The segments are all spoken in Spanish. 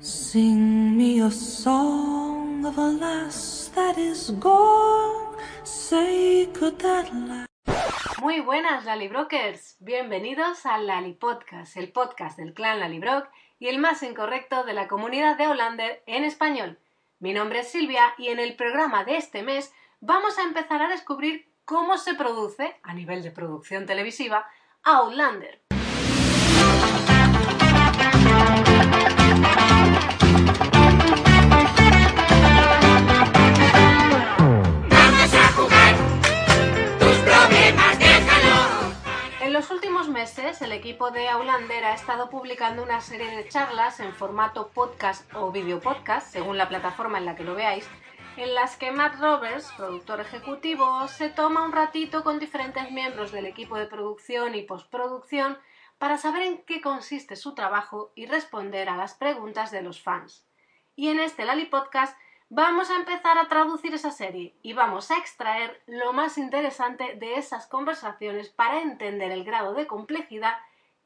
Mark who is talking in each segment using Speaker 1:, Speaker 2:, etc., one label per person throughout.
Speaker 1: Sing me a song of a lass that is gone. Say, could that?
Speaker 2: Muy buenas, Lalibrokers. Bienvenidos al Lali Podcast, el podcast del clan Lalibrock y el más incorrecto de la comunidad de Hollander en español. Mi nombre es Silvia y en el programa de este mes vamos a empezar a descubrir cómo se produce, a nivel de producción televisiva, Outlander. En los últimos meses, el equipo de Aulander ha estado publicando una serie de charlas en formato podcast o video podcast, según la plataforma en la que lo veáis, en las que Matt Roberts, productor ejecutivo, se toma un ratito con diferentes miembros del equipo de producción y postproducción para saber en qué consiste su trabajo y responder a las preguntas de los fans. Y en este Lali Podcast vamos a empezar a traducir esa serie y vamos a extraer lo más interesante de esas conversaciones para entender el grado de complejidad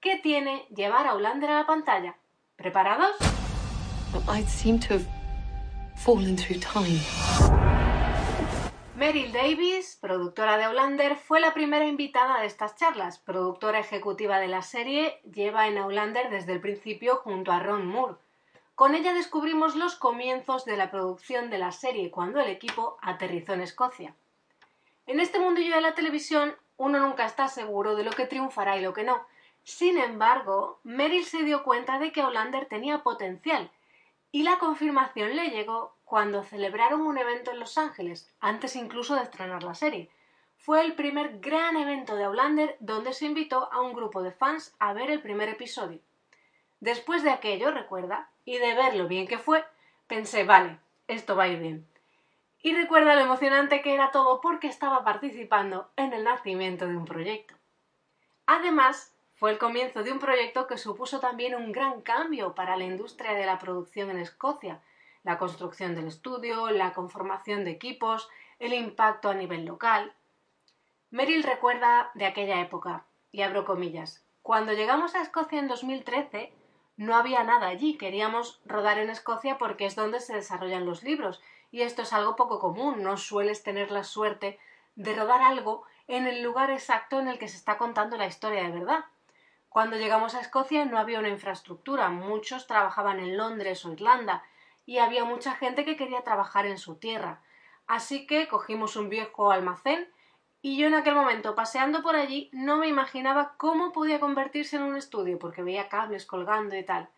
Speaker 2: que tiene llevar a Hollander a la pantalla. ¿Preparados? Meryl Davis, productora de Outlander, fue la primera invitada de estas charlas. Productora ejecutiva de la serie, lleva en Outlander desde el principio junto a Ron Moore. Con ella descubrimos los comienzos de la producción de la serie cuando el equipo aterrizó en Escocia. En este mundillo de la televisión uno nunca está seguro de lo que triunfará y lo que no. Sin embargo, Meryl se dio cuenta de que Outlander tenía potencial y la confirmación le llegó cuando celebraron un evento en Los Ángeles, antes incluso de estrenar la serie. Fue el primer gran evento de Outlander donde se invitó a un grupo de fans a ver el primer episodio. Después de aquello, recuerda, y de ver lo bien que fue, pensé, vale, esto va a ir bien. Y recuerda lo emocionante que era todo porque estaba participando en el nacimiento de un proyecto. Además, fue el comienzo de un proyecto que supuso también un gran cambio para la industria de la producción en Escocia, la construcción del estudio, la conformación de equipos, el impacto a nivel local. Meryl recuerda de aquella época, y abro comillas, cuando llegamos a Escocia en 2013 no había nada allí, queríamos rodar en Escocia porque es donde se desarrollan los libros, y esto es algo poco común, no sueles tener la suerte de rodar algo en el lugar exacto en el que se está contando la historia de verdad. Cuando llegamos a Escocia no había una infraestructura, muchos trabajaban en Londres o Irlanda, y había mucha gente que quería trabajar en su tierra. Así que cogimos un viejo almacén y yo en aquel momento, paseando por allí, no me imaginaba cómo podía convertirse en un estudio, porque veía cables colgando y tal.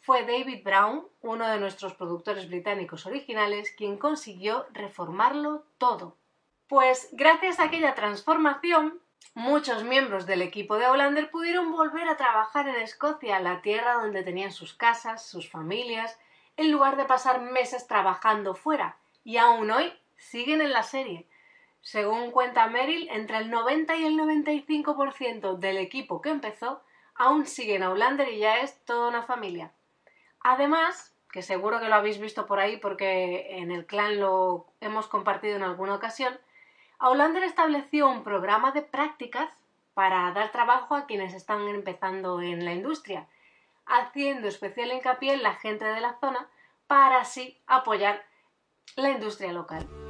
Speaker 2: Fue David Brown, uno de nuestros productores británicos originales, quien consiguió reformarlo todo. Pues gracias a aquella transformación, muchos miembros del equipo de Hollander pudieron volver a trabajar en Escocia, la tierra donde tenían sus casas, sus familias, en lugar de pasar meses trabajando fuera, y aún hoy siguen en la serie. Según cuenta Meryl, entre el 90 y el 95% del equipo que empezó aún sigue en Outlander y ya es toda una familia. Además, que seguro que lo habéis visto por ahí porque en el clan lo hemos compartido en alguna ocasión, Outlander estableció un programa de prácticas para dar trabajo a quienes están empezando en la industria, haciendo especial hincapié en la gente de la zona para así apoyar la industria local.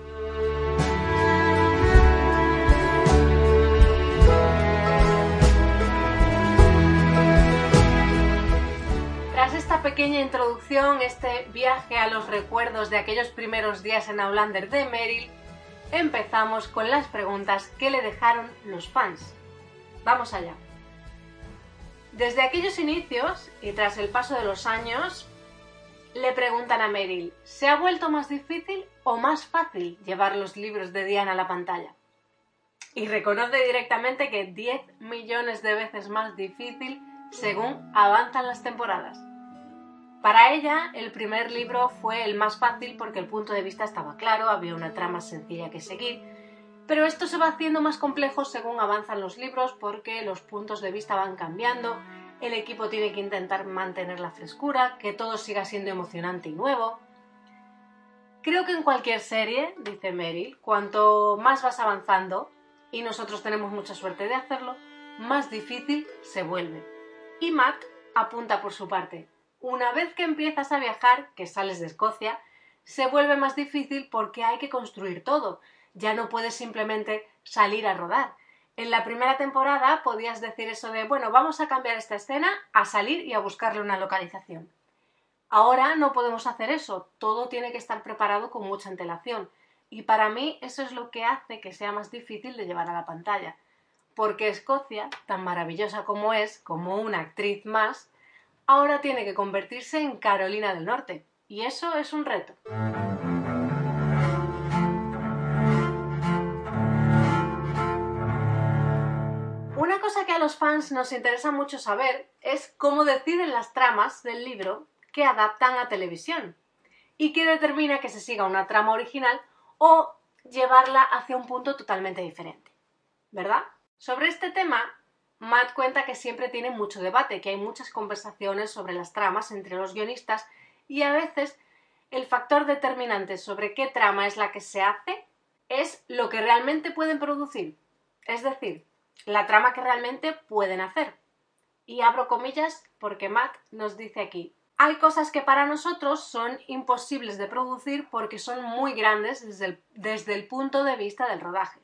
Speaker 2: Esta pequeña introducción, este viaje a los recuerdos de aquellos primeros días en Outlander de Meryl, empezamos con las preguntas que le dejaron los fans. Vamos allá. Desde aquellos inicios y tras el paso de los años, le preguntan a Meryl, ¿se ha vuelto más difícil o más fácil llevar los libros de Diana a la pantalla? Y reconoce directamente que 10 millones de veces más difícil según avanzan las temporadas. Para ella, el primer libro fue el más fácil porque el punto de vista estaba claro, había una trama sencilla que seguir, pero esto se va haciendo más complejo según avanzan los libros porque los puntos de vista van cambiando, el equipo tiene que intentar mantener la frescura, que todo siga siendo emocionante y nuevo. Creo que en cualquier serie, dice Meryl, cuanto más vas avanzando, y nosotros tenemos mucha suerte de hacerlo, más difícil se vuelve. Y Matt apunta por su parte. Una vez que empiezas a viajar, que sales de Escocia, se vuelve más difícil porque hay que construir todo. Ya no puedes simplemente salir a rodar. En la primera temporada podías decir eso de, bueno, vamos a cambiar esta escena a salir y a buscarle una localización. Ahora no podemos hacer eso, todo tiene que estar preparado con mucha antelación. Y para mí eso es lo que hace que sea más difícil de llevar a la pantalla. Porque Escocia, tan maravillosa como es, como una actriz más, ahora tiene que convertirse en Carolina del Norte. Y eso es un reto. Una cosa que a los fans nos interesa mucho saber es cómo deciden las tramas del libro que adaptan a televisión y qué determina que se siga una trama original o llevarla hacia un punto totalmente diferente. ¿Verdad? Sobre este tema, Matt cuenta que siempre tiene mucho debate, que hay muchas conversaciones sobre las tramas entre los guionistas y a veces el factor determinante sobre qué trama es la que se hace es lo que realmente pueden producir, es decir, la trama que realmente pueden hacer. Y abro comillas porque Matt nos dice aquí, hay cosas que para nosotros son imposibles de producir porque son muy grandes desde el, desde el, punto de vista del rodaje.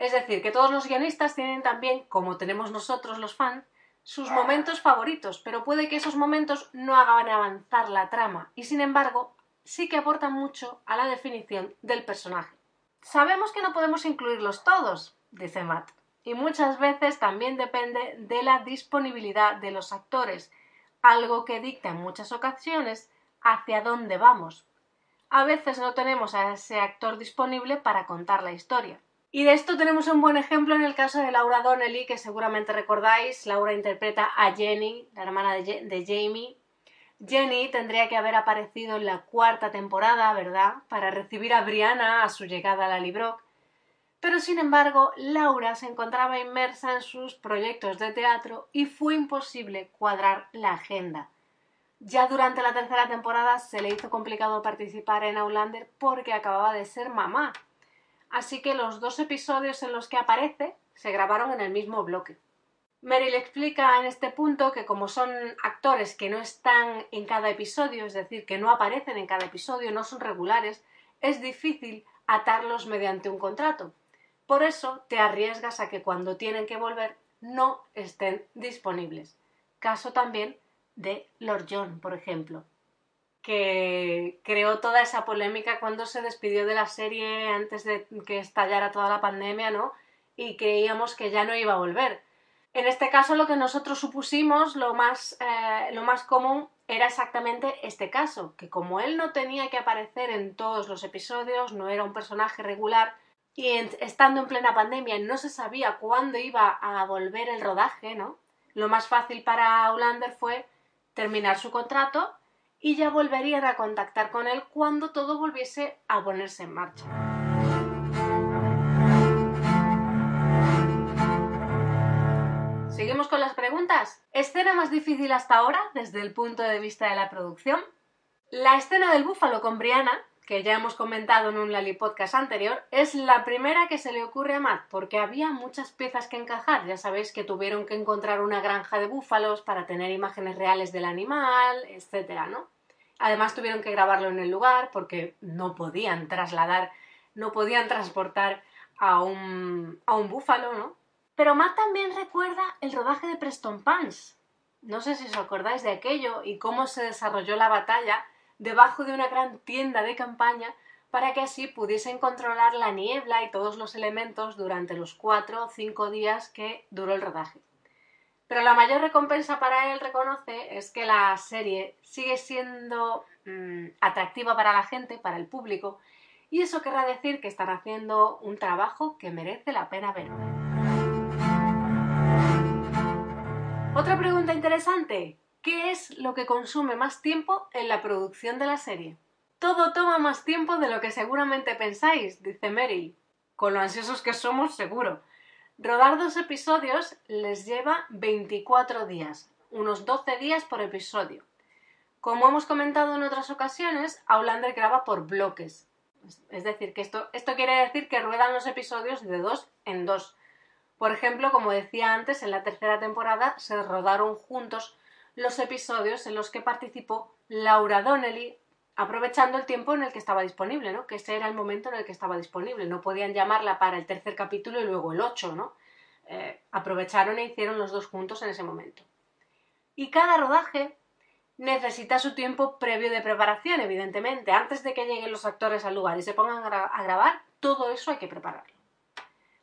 Speaker 2: Es decir, que todos los guionistas tienen también, como tenemos nosotros los fans, sus momentos favoritos, pero puede que esos momentos no hagan avanzar la trama y sin embargo sí que aportan mucho a la definición del personaje. Sabemos que no podemos incluirlos todos, dice Matt, y muchas veces también depende de la disponibilidad de los actores algo que dicta en muchas ocasiones hacia dónde vamos. A veces no tenemos a ese actor disponible para contar la historia. Y de esto tenemos un buen ejemplo en el caso de Laura Donnelly, que seguramente recordáis. Laura interpreta a Jenny, la hermana de, Jamie. Jenny tendría que haber aparecido en la cuarta temporada, ¿verdad? Para recibir a Brianna a su llegada a la Librock pero sin embargo Laura se encontraba inmersa en sus proyectos de teatro y fue imposible cuadrar la agenda. Ya durante la tercera temporada se le hizo complicado participar en Outlander porque acababa de ser mamá. Así que los dos episodios en los que aparece se grabaron en el mismo bloque. Meryl explica en este punto que como son actores que no están en cada episodio, es decir, que no aparecen en cada episodio, no son regulares, es difícil atarlos mediante un contrato. Por eso te arriesgas a que cuando tienen que volver no estén disponibles. Caso también de Lord John, por ejemplo, que creó toda esa polémica cuando se despidió de la serie antes de que estallara toda la pandemia, ¿no? Y creíamos que ya no iba a volver. En este caso, lo que nosotros supusimos, lo más, eh, lo más común, era exactamente este caso, que como él no tenía que aparecer en todos los episodios, no era un personaje regular, y estando en plena pandemia no se sabía cuándo iba a volver el rodaje, ¿no? Lo más fácil para Hollander fue terminar su contrato y ya volverían a contactar con él cuando todo volviese a ponerse en marcha. Seguimos con las preguntas. ¿Escena más difícil hasta ahora desde el punto de vista de la producción? La escena del búfalo con Brianna que ya hemos comentado en un Lali podcast anterior, es la primera que se le ocurre a Matt, porque había muchas piezas que encajar. Ya sabéis que tuvieron que encontrar una granja de búfalos para tener imágenes reales del animal, etcétera, ¿no? Además tuvieron que grabarlo en el lugar porque no podían trasladar, no podían transportar a un, a un búfalo, ¿no? Pero Matt también recuerda el rodaje de Preston Pans. No sé si os acordáis de aquello y cómo se desarrolló la batalla debajo de una gran tienda de campaña para que así pudiesen controlar la niebla y todos los elementos durante los cuatro o cinco días que duró el rodaje. Pero la mayor recompensa para él, reconoce, es que la serie sigue siendo mm, atractiva para la gente, para el público, y eso querrá decir que están haciendo un trabajo que merece la pena ver. Otra pregunta interesante. ¿Qué es lo que consume más tiempo en la producción de la serie? Todo toma más tiempo de lo que seguramente pensáis, dice Meryl. Con lo ansiosos que somos, seguro. Rodar dos episodios les lleva 24 días, unos 12 días por episodio. Como hemos comentado en otras ocasiones, Outlander graba por bloques. Es decir, que esto, esto quiere decir que ruedan los episodios de dos en dos. Por ejemplo, como decía antes, en la tercera temporada se rodaron juntos los episodios en los que participó Laura Donnelly, aprovechando el tiempo en el que estaba disponible, ¿no? Que ese era el momento en el que estaba disponible. No podían llamarla para el tercer capítulo y luego el 8, ¿no? Eh, aprovecharon e hicieron los dos juntos en ese momento. Y cada rodaje necesita su tiempo previo de preparación, evidentemente. Antes de que lleguen los actores al lugar y se pongan a grabar, todo eso hay que prepararlo.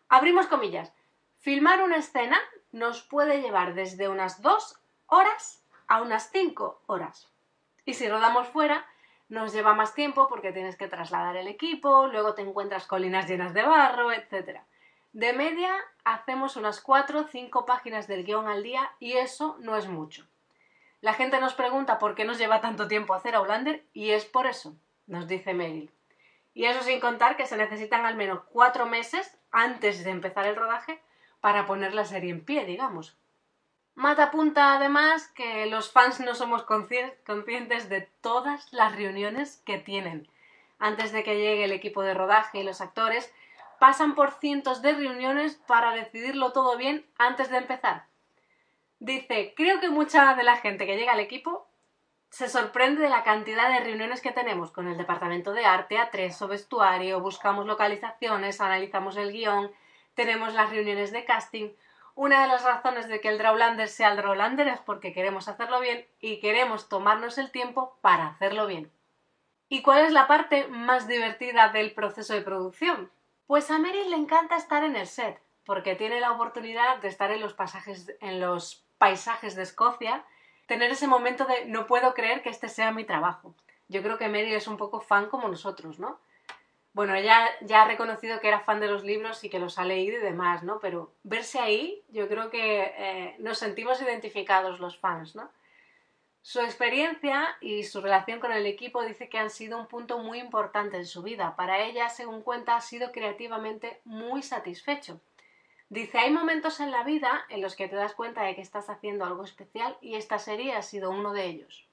Speaker 2: Abrimos comillas. Filmar una escena nos puede llevar desde unas dos horas a unas cinco horas. Y si rodamos fuera, nos lleva más tiempo porque tienes que trasladar el equipo, luego te encuentras colinas llenas de barro, etc. De media hacemos unas cuatro o cinco páginas del guion al día y eso no es mucho. La gente nos pregunta por qué nos lleva tanto tiempo hacer Outlander y es por eso, nos dice Meryl. Y eso sin contar que se necesitan al menos cuatro meses antes de empezar el rodaje para poner la serie en pie, digamos. Matt apunta además que los fans no somos conscientes de todas las reuniones que tienen. Antes de que llegue el equipo de rodaje y los actores, pasan por cientos de reuniones para decidirlo todo bien antes de empezar. Dice, creo que mucha de la gente que llega al equipo se sorprende de la cantidad de reuniones que tenemos con el departamento de arte, atreso, vestuario, buscamos localizaciones, analizamos el guion, tenemos las reuniones de casting. Una de las razones de que el Drawlander sea el Drawlander es porque queremos hacerlo bien y queremos tomarnos el tiempo para hacerlo bien. ¿Y cuál es la parte más divertida del proceso de producción? Pues a Meryl le encanta estar en el set, porque tiene la oportunidad de estar en los, pasajes, en los paisajes de Escocia tener ese momento de no puedo creer que este sea mi trabajo. Yo creo que Mary es un poco fan como nosotros, ¿no? Bueno, ella ya ha reconocido que era fan de los libros y que los ha leído y demás, ¿no? Pero verse ahí, yo creo que eh, nos sentimos identificados los fans, ¿no? Su experiencia y su relación con el equipo dice que han sido un punto muy importante en su vida. Para ella, según cuenta, ha sido creativamente muy satisfecho. Dice, hay momentos en la vida en los que te das cuenta de que estás haciendo algo especial y esta serie ha sido uno de ellos.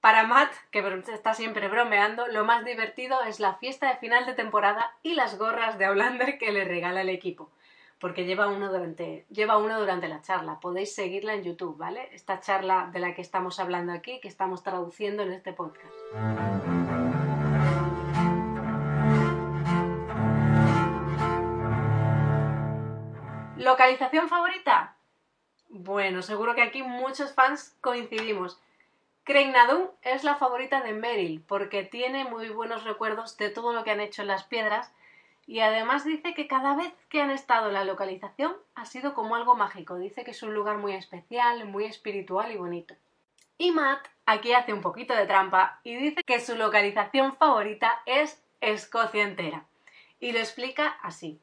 Speaker 2: Para Matt, que está siempre bromeando, lo más divertido es la fiesta de final de temporada y las gorras de Outlander que le regala el equipo, porque lleva uno durante, lleva uno durante la charla. Podéis seguirla en YouTube, ¿vale? Esta charla de la que estamos hablando aquí, que estamos traduciendo en este podcast. ¿Localización favorita? Bueno, seguro que aquí muchos fans coincidimos. Nadum es la favorita de Meryl porque tiene muy buenos recuerdos de todo lo que han hecho en las piedras y además dice que cada vez que han estado en la localización ha sido como algo mágico. Dice que es un lugar muy especial, muy espiritual y bonito. Y Matt aquí hace un poquito de trampa y dice que su localización favorita es Escocia entera. Y lo explica así.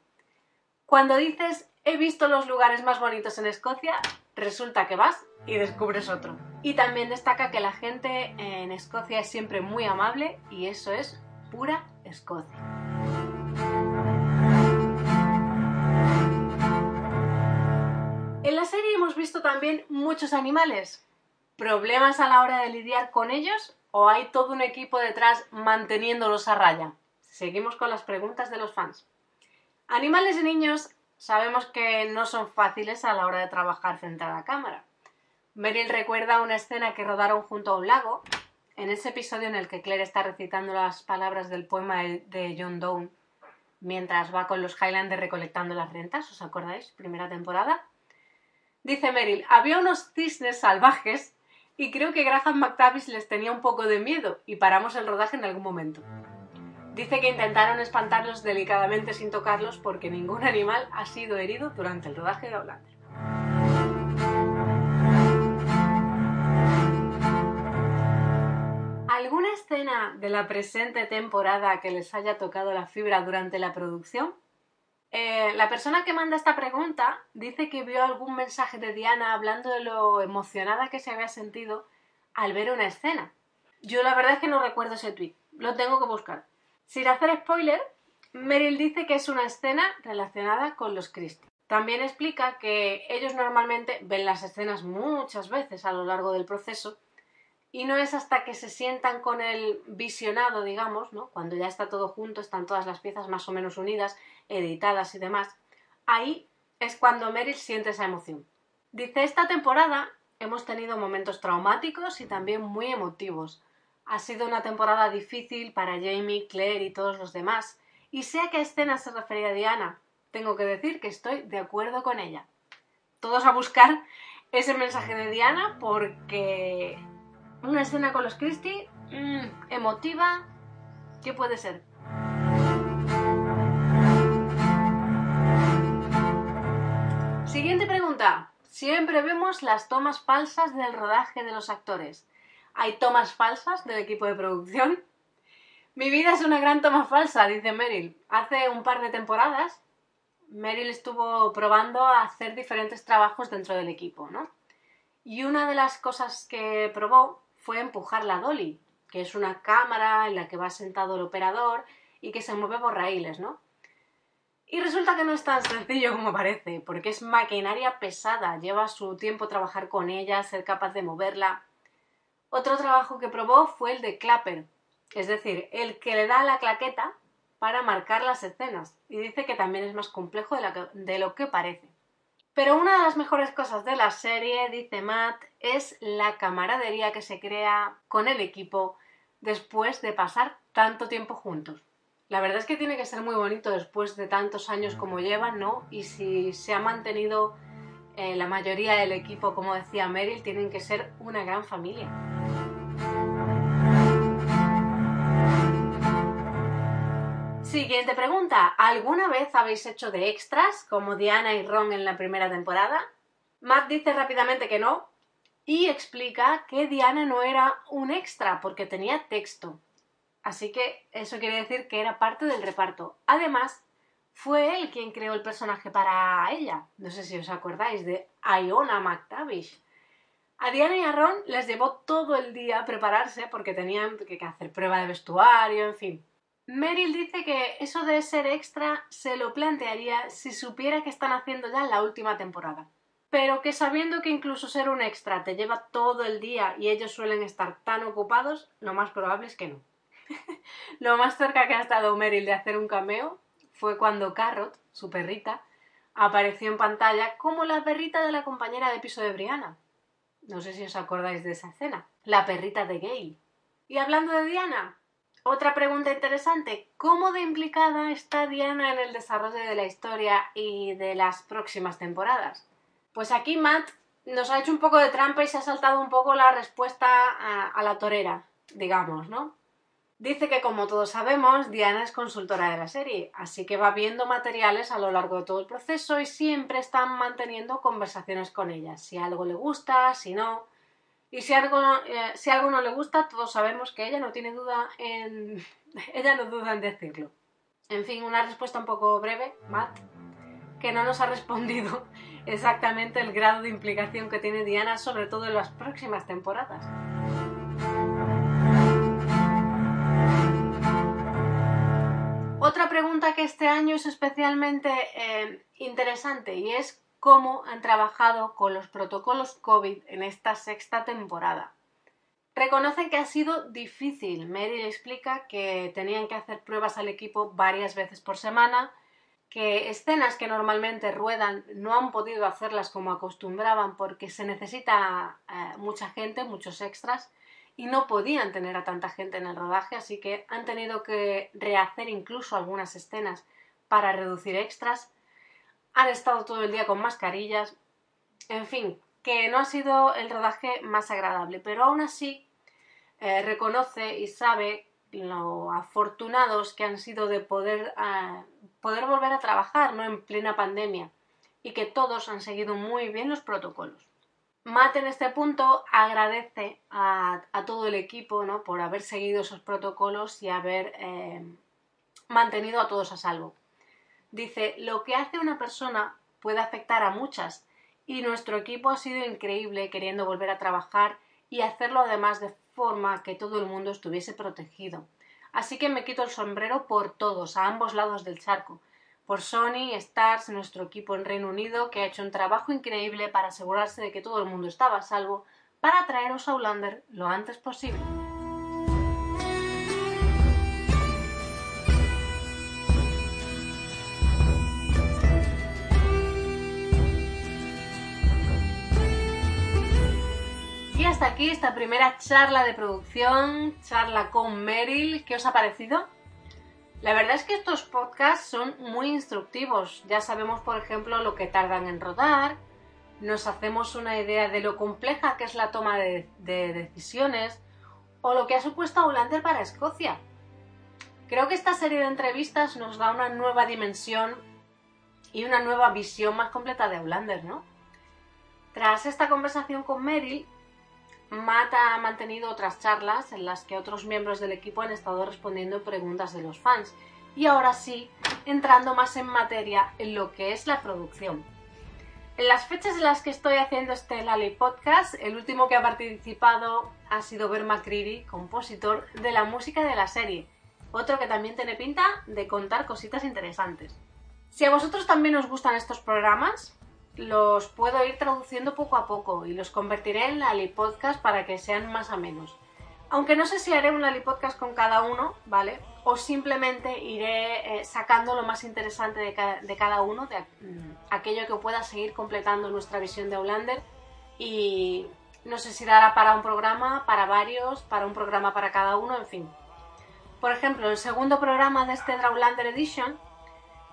Speaker 2: Cuando dices he visto los lugares más bonitos en Escocia, resulta que vas y descubres otro. Y también destaca que la gente en Escocia es siempre muy amable y eso es pura Escocia. En la serie hemos visto también muchos animales. ¿Problemas a la hora de lidiar con ellos o hay todo un equipo detrás manteniéndolos a raya? Seguimos con las preguntas de los fans. Animales y niños sabemos que no son fáciles a la hora de trabajar frente a la cámara. Meryl recuerda una escena que rodaron junto a un lago, en ese episodio en el que Claire está recitando las palabras del poema de John Donne mientras va con los Highlanders recolectando las rentas, ¿os acordáis? Primera temporada. Dice Meryl, había unos cisnes salvajes y creo que Graham McTavish les tenía un poco de miedo y paramos el rodaje en algún momento. Dice que intentaron espantarlos delicadamente sin tocarlos porque ningún animal ha sido herido durante el rodaje de Outlander. ¿Alguna escena de la presente temporada que les haya tocado la fibra durante la producción? Eh, la persona que manda esta pregunta dice que vio algún mensaje de Diana hablando de lo emocionada que se había sentido al ver una escena. Yo la verdad es que no recuerdo ese tweet, lo tengo que buscar. Sin hacer spoiler, Meryl dice que es una escena relacionada con los Christie. También explica que ellos normalmente ven las escenas muchas veces a lo largo del proceso y no es hasta que se sientan con el visionado, digamos, ¿no? cuando ya está todo junto, están todas las piezas más o menos unidas, editadas y demás, ahí es cuando Meryl siente esa emoción. Dice, esta temporada Hemos tenido momentos traumáticos y también muy emotivos. Ha sido una temporada difícil para Jamie, Claire y todos los demás. Y sé a qué escena se refería Diana. Tengo que decir que estoy de acuerdo con ella. Todos a buscar ese mensaje de Diana porque una escena con los Christie mmm, emotiva, ¿qué puede ser? Siguiente pregunta. Siempre vemos las tomas falsas del rodaje de los actores. ¿Hay tomas falsas del equipo de producción? Mi vida es una gran toma falsa, dice Meryl. Hace un par de temporadas, Meryl estuvo probando a hacer diferentes trabajos dentro del equipo, ¿no? Y una de las cosas que probó fue empujar la dolly, que es una cámara en la que va sentado el operador y que se mueve por raíles, ¿no? Y resulta que no es tan sencillo como parece, porque es maquinaria pesada, lleva su tiempo trabajar con ella, ser capaz de moverla. Otro trabajo que probó fue el de clapper, es decir, el que le da la claqueta para marcar las escenas, y dice que también es más complejo de, de lo que parece. Pero una de las mejores cosas de la serie, dice Matt, es la camaradería que se crea con el equipo después de pasar tanto tiempo juntos. La verdad es que tiene que ser muy bonito después de tantos años como llevan, ¿no? Y si se ha mantenido eh, la mayoría del equipo, como decía Meryl, tienen que ser una gran familia. Siguiente pregunta. ¿Alguna vez habéis hecho de extras como Diana y Ron en la primera temporada? Matt dice rápidamente que no y explica que Diana no era un extra porque tenía texto. Así que eso quiere decir que era parte del reparto. Además, fue él quien creó el personaje para ella. No sé si os acordáis de Iona McTavish. A Diana y a Ron les llevó todo el día prepararse porque tenían que hacer prueba de vestuario, en fin. Meryl dice que eso de ser extra se lo plantearía si supiera que están haciendo ya la última temporada. Pero que sabiendo que incluso ser un extra te lleva todo el día y ellos suelen estar tan ocupados, lo más probable es que no. Lo más cerca que ha estado Meryl de hacer un cameo fue cuando Carrot, su perrita, apareció en pantalla como la perrita de la compañera de piso de Brianna. No sé si os acordáis de esa escena. La perrita de Gale. Y hablando de Diana, otra pregunta interesante. ¿Cómo de implicada está Diana en el desarrollo de la historia y de las próximas temporadas? Pues aquí Matt nos ha hecho un poco de trampa y se ha saltado un poco la respuesta a, la torera, digamos, ¿no? Dice que como todos sabemos, Diana es consultora de la serie, así que va viendo materiales a lo largo de todo el proceso y siempre están manteniendo conversaciones con ella, si algo le gusta, si no. Y si algo, eh, si algo no le gusta, todos sabemos que ella no tiene duda en. ella no duda en decirlo. En fin, una respuesta un poco breve, Matt, que no nos ha respondido exactamente el grado de implicación que tiene Diana, sobre todo en las próximas temporadas. Otra pregunta que este año es especialmente eh, interesante y es cómo han trabajado con los protocolos COVID en esta sexta temporada. Reconoce que ha sido difícil. Mary le explica que tenían que hacer pruebas al equipo varias veces por semana, que escenas que normalmente ruedan no han podido hacerlas como acostumbraban porque se necesita eh, mucha gente, muchos extras, y no podían tener a tanta gente en el rodaje, así que han tenido que rehacer incluso algunas escenas para reducir extras. Han estado todo el día con mascarillas. En fin, que no ha sido el rodaje más agradable, pero aún así eh, reconoce y sabe lo afortunados que han sido de poder, eh, poder volver a trabajar ¿no? en plena pandemia y que todos han seguido muy bien los protocolos. Matt en este punto agradece a, todo el equipo ¿no? por haber seguido esos protocolos y haber eh, mantenido a todos a salvo. Dice, lo que hace una persona puede afectar a muchas y nuestro equipo ha sido increíble queriendo volver a trabajar y hacerlo además de forma que todo el mundo estuviese protegido. Así que me quito el sombrero por todos, a ambos lados del charco, por Sony, Stars, nuestro equipo en Reino Unido, que ha hecho un trabajo increíble para asegurarse de que todo el mundo estaba a salvo, para traeros a Outlander lo antes posible. Aquí esta primera charla de producción, charla con Meryl. ¿Qué os ha parecido? La verdad es que estos podcasts son muy instructivos. Ya sabemos, por ejemplo, lo que tardan en rodar, nos hacemos una idea de lo compleja que es la toma de, de decisiones o lo que ha supuesto Outlander para Escocia. Creo que esta serie de entrevistas nos da una nueva dimensión y una nueva visión más completa de Outlander, ¿no? Tras esta conversación con Meryl, Matt ha mantenido otras charlas en las que otros miembros del equipo han estado respondiendo preguntas de los fans y ahora sí entrando más en materia en lo que es la producción. En las fechas en las que estoy haciendo este Lali Podcast, el último que ha participado ha sido Ver McCreary, compositor de la música de la serie, otro que también tiene pinta de contar cositas interesantes. Si a vosotros también os gustan estos programas, los puedo ir traduciendo poco a poco y los convertiré en Lali Podcast para que sean más a menos. Aunque no sé si haré un Lali Podcast con cada uno, ¿vale? O simplemente iré eh, sacando lo más interesante de, ca de cada uno, de mm, aquello que pueda seguir completando nuestra visión de Outlander. Y no sé si dará para un programa, para varios, para un programa para cada uno, en fin. Por ejemplo, el segundo programa de este Outlander Edition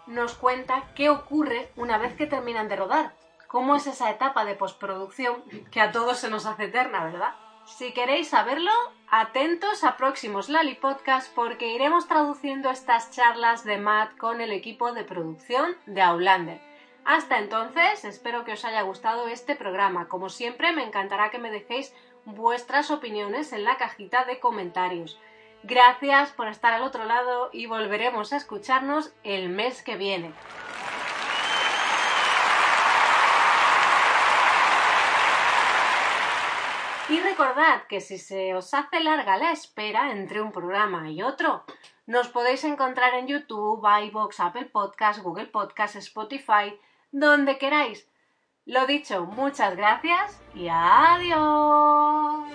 Speaker 2: nos cuenta qué ocurre una vez que terminan de rodar. Cómo es esa etapa de postproducción que a todos se nos hace eterna, ¿verdad? Si queréis saberlo, atentos a próximos Lali Podcast porque iremos traduciendo estas charlas de Matt con el equipo de producción de Outlander. Hasta entonces, espero que os haya gustado este programa. Como siempre, me encantará que me dejéis vuestras opiniones en la cajita de comentarios. Gracias por estar al otro lado y volveremos a escucharnos el mes que viene. Y recordad que si se os hace larga la espera entre un programa y otro, nos podéis encontrar en YouTube, iVoox, Apple Podcast, Google Podcast, Spotify, donde queráis. Lo dicho, muchas gracias y adiós.